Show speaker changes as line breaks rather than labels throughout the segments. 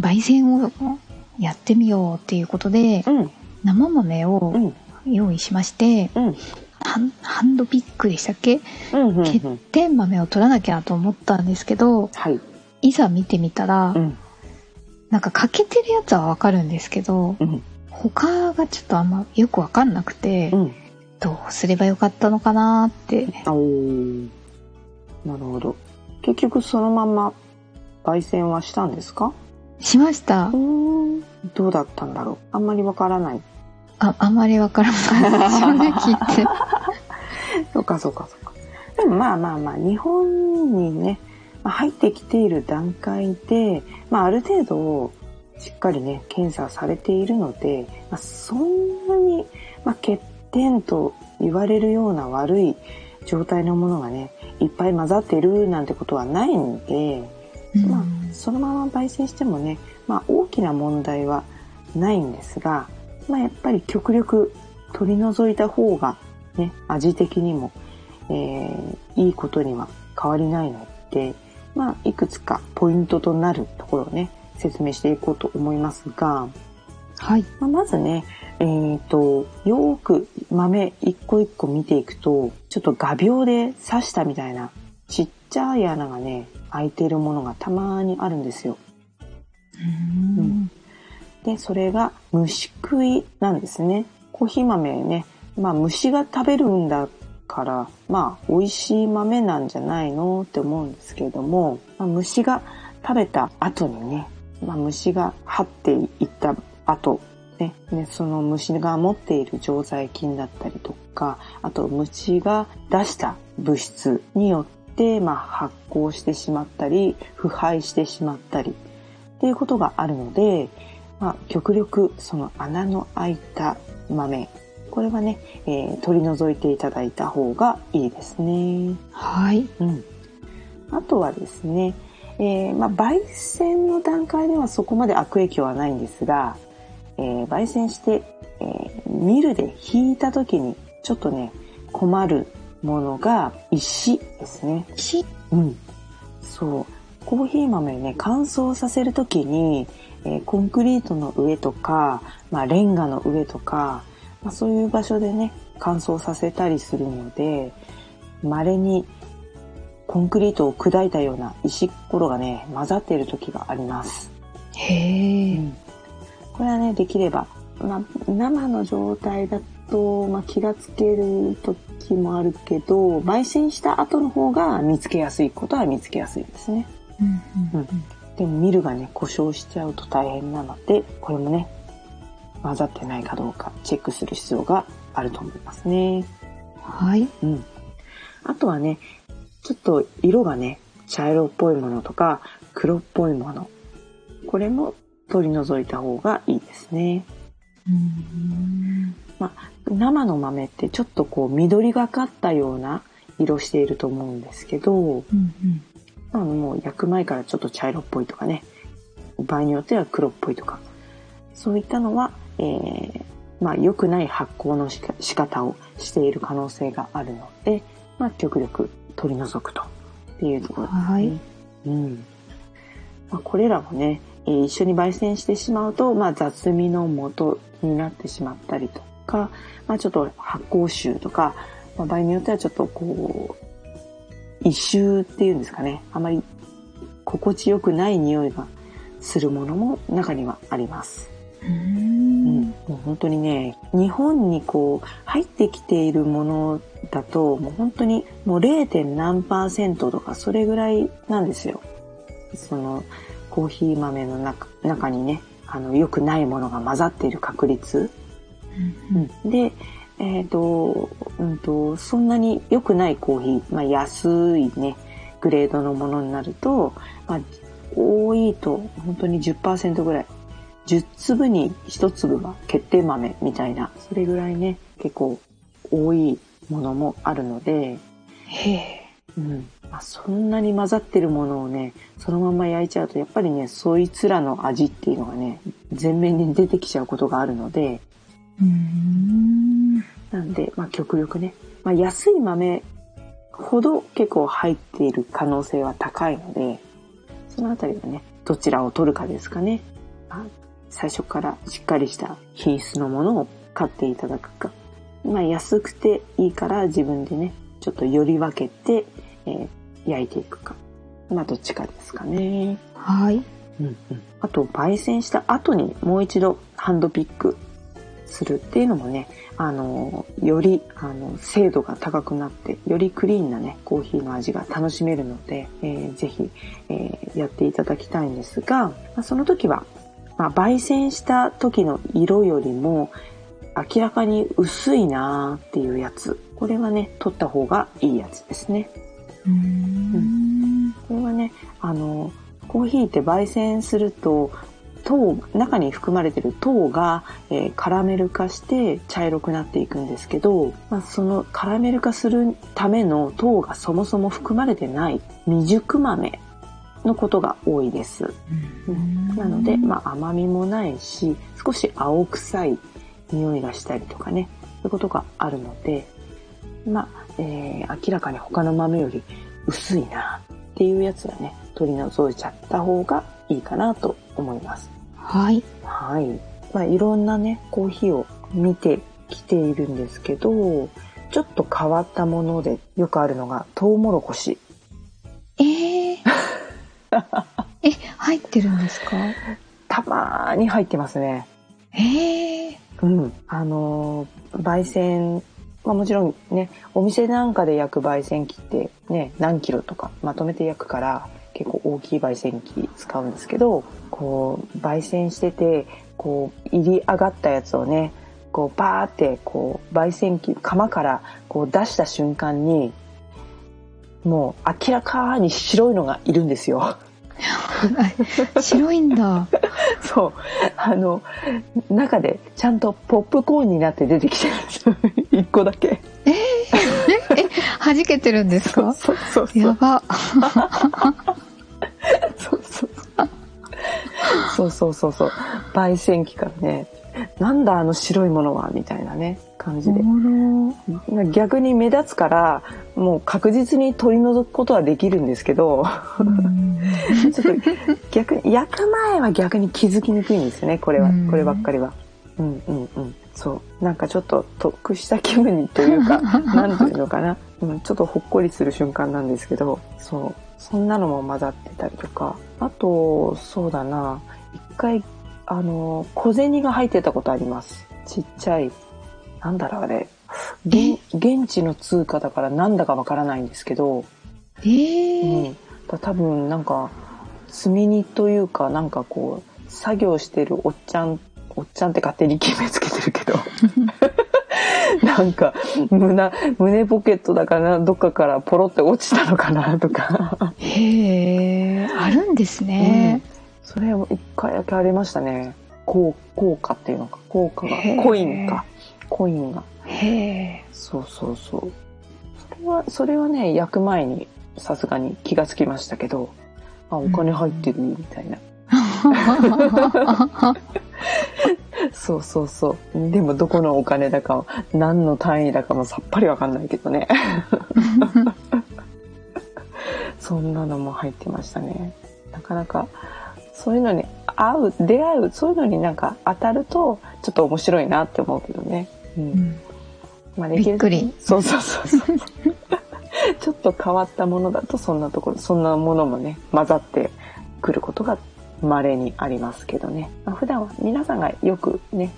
焙煎をやってみようっていうことで、
うん。
生豆
う
を
ん。
用意しまして、
うん。
ハンドピックでしたっけ？
うんうん
欠点豆を取らなきゃと思ったんですけど
はい。
いざ見てみたら、
うん。
なんか欠けてるやつはわかるんですけど
うん。
他がちょっとあんまよくわかんなくて、
うん。
どうすればよかったのかなって。
なるほど。結局そのまま焙煎はしたんですか？
しました。
どうだったんだろう。あんまりわからない。
ああんまりわからない。正直言って。
そうかそうかそうか。でもまあまあまあ日本にねまあ入ってきている段階で、まあ、ある程度しっかりね検査されているので、まあ、そんなに、まあ、欠点と言われるような悪い状態のものがねいっぱい混ざってるなんてことはないんで、
うん
まあ、そのまま焙煎してもね、まあ、大きな問題はないんですが、まあ、やっぱり極力取り除いた方が、ね、味的にも、えーいいことには変わりないので、まあ、いくつかポイントとなるところをね説明していこうと思いますが、
はい。
まあ、まずね、えー、とよーく豆一個一個見ていくとちょっと画鋲で刺したみたいなちっちゃい穴がね開いているものがたまにあるんですよ。
うん
でそれが虫食いなんですね。コーヒー豆ね、まあ虫が食べるんだからまあ美味しい豆なんじゃないのって思うんですけれども、まあ、虫が食べた後にね、まあ、虫が張っていった後ね、ね、その虫が持っている常在菌だったりとか、あと虫が出した物質によって、まあ、発酵してしまったり、腐敗してしまったり、っていうことがあるので、まあ、極力その穴の開いた豆、これはね、えー取り除いていただいた方がいいですね。
はい
うん。あとはですね、えーまあ、焙煎の段階ではそこまで悪影響はないんですが、えー焙煎して、えーミルで引いた時にちょっとね、困るものが石ですね。
し
うん。そう。コーヒー豆ね、乾燥させるときに、えーコンクリートの上とか、まあ、レンガの上とか、まあ、そういう場所でね、乾燥させたりするので、稀にコンクリートを砕いたような石ころがね、混ざっている時があります。
へえ、
これはね、できれば、まあ、生の状態だと、まあ、気がつける時もあるけど、焙煎した後の方が見つけやすいことは見つけやすいですね。
うんうん
でもミルがね、故障しちゃうと大変なので、これもね、混ざってないかどうかチェックする必要があると思いますね。
はい
うん。あとはね、ちょっと色がね、茶色っぽいものとか黒っぽいもの。これも取り除いた方がいいですね。
うん
生の豆ってちょっとこう緑がかったような色していると思うんですけど、
うんうん。
あのもう焼く前からちょっと茶色っぽいとかね、場合によっては黒っぽいとか、そういったのは、えーまあ良くない発酵のしか仕方をしている可能性があるので、まあ極力取り除くとっていうところですね。
はい。
うん。まあ、これらもね、えー一緒に焙煎してしまうと、まあ雑味の元になってしまったりとか、まあちょっと発酵臭とか、まあ、場合によってはちょっとこう、異臭っていうんですかね。あまり心地よくない匂いがするものも中にはあります。
うん
うんもう本当にね、日本にこう入ってきているものだと、もう本当にもう 0. 何パーセントとかそれぐらいなんですよ。そのコーヒー豆の中中にね、あの良くないものが混ざっている確率。うん、で、えっ、と、うんと、そんなに良くないコーヒー、まあ安いね、グレードのものになると、まあ、多いと本当に10%ぐらい。10粒に1粒が決定豆みたいな、それぐらいね、結構多いものもあるので、
へえ。
うん。まあ、そんなに混ざってるものをね、そのまま焼いちゃうと、やっぱりね、そいつらの味っていうのがね、全面に出てきちゃうことがあるので、
うーん。
なんで、まあ、極力ね、まあ、安い豆ほど結構入っている可能性は高いので、そのあたりはね、どちらを取るかですかね。まあ、最初からしっかりした品質のものを買っていただくか。まあ、安くていいから自分でね、ちょっとより分けて、えー焼いていくか。まあ、どっちかですかね。
はい。
うんうん、あと焙煎した後にもう一度ハンドピックするっていうのもね、あの、より、あの、精度が高くなって、よりクリーンなね、コーヒーの味が楽しめるので、えーぜひ、えーやっていただきたいんですが、まあ、その時は、まあ、焙煎した時の色よりも、明らかに薄いなーっていうやつ。これはね、取った方がいいやつですね。
うーん。
これはね、あの、コーヒーって焙煎すると、糖、中に含まれてる糖が、えーカラメル化して茶色くなっていくんですけど、まあ、そのカラメル化するための糖がそもそも含まれてない未熟豆のことが多いです。なので、まあ、甘みもないし、少し青臭い匂いがしたりとかね、そういうことがあるので、まあ、えー明らかに他の豆より薄いなっていうやつはね、取り除いちゃった方がいいかなと思います。
はい。
はい。まあ、いろんなね、コーヒーを見てきているんですけど、ちょっと変わったものでよくあるのが、トウモロコシ。
えー、え、入ってるんですか？
たまーに入ってますね。
えー、
うん。あのー焙煎、まあもちろんね、お店なんかで焼く焙煎機ってね、何キロとかまとめて焼くから結構大きい焙煎機使うんですけど、こう、焙煎してて、こう、入り上がったやつをね、こう、バーって、こう、焙煎機、釜からこう出した瞬間に、もう明らかに白いのがいるんですよ。
白いんだ。
そう。あの、中でちゃんとポップコーンになって出てきてるんですよ。一個だけ。
え、弾けてるんですか？
そうそうそう。
やば。
そうそうそうそう。焙煎機からね、なんだあの白いものはみたいなね、感じで。逆に目立つから、もう確実に取り除くことはできるんですけど、
うん
ちょっと逆に、焼く前は逆に気づきにくいんですよね、これは
うん。
こればっかりは。うんうんうん。そう。なんかちょっと得した気分にというか、なんていうのかな。うん、ちょっとほっこりする瞬間なんですけど、そう。そんなのも混ざってたりとか。あと、そうだな。一回、あの、小銭が入ってたことあります。ちっちゃい。なんだろうあれ。現現地の通貨だからなんだかわからないんですけど、
えー、
うん、だ多分なんか積み荷というかなんかこう作業してるおっちゃんおっちゃんって勝手に決めつけてるけど なんか胸胸ポケットだかなどっかからポロって落ちたのかなとか
へえ、あるんですね。
それを一回だけありましたね効効果っていうのか効果がコインかコインが
へえ。
そうそうそうそれはそれはね焼く前にさすがに気がつきましたけどあお金入ってるみたいな そうそうそう。でもどこのお金だか、何の単位だかもさっぱりわかんないけどね。そんなのも入ってましたね。なかなか、そういうのに会う、出会う、そういうのになんか当たると、ちょっと面白いなって思うけどね。う。
うんん
まあで
びっくり。
そうそうそうそう。ちょっと変わったものだと、そんなところ、そんなものもね、混ざってくることが稀にありますけどね。まあ、普段は皆さんがよくね、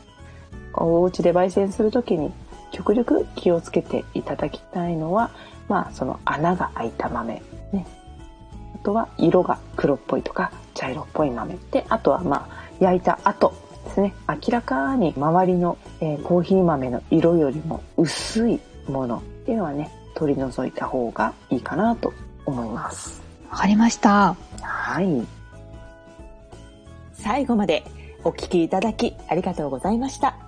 お家で焙煎するときに極力気をつけていただきたいのは、まあ、その穴が開いた豆、ね。あとは色が黒っぽいとか茶色っぽい豆。で、あとはまあ、焼いた後ですね。明らかに周りの、えー、コーヒー豆の色よりも薄いものっていうのはね、取り除いた方がいいかなと思います。
わかりました。
はい。
最後までお聞きいただきありがとうございました。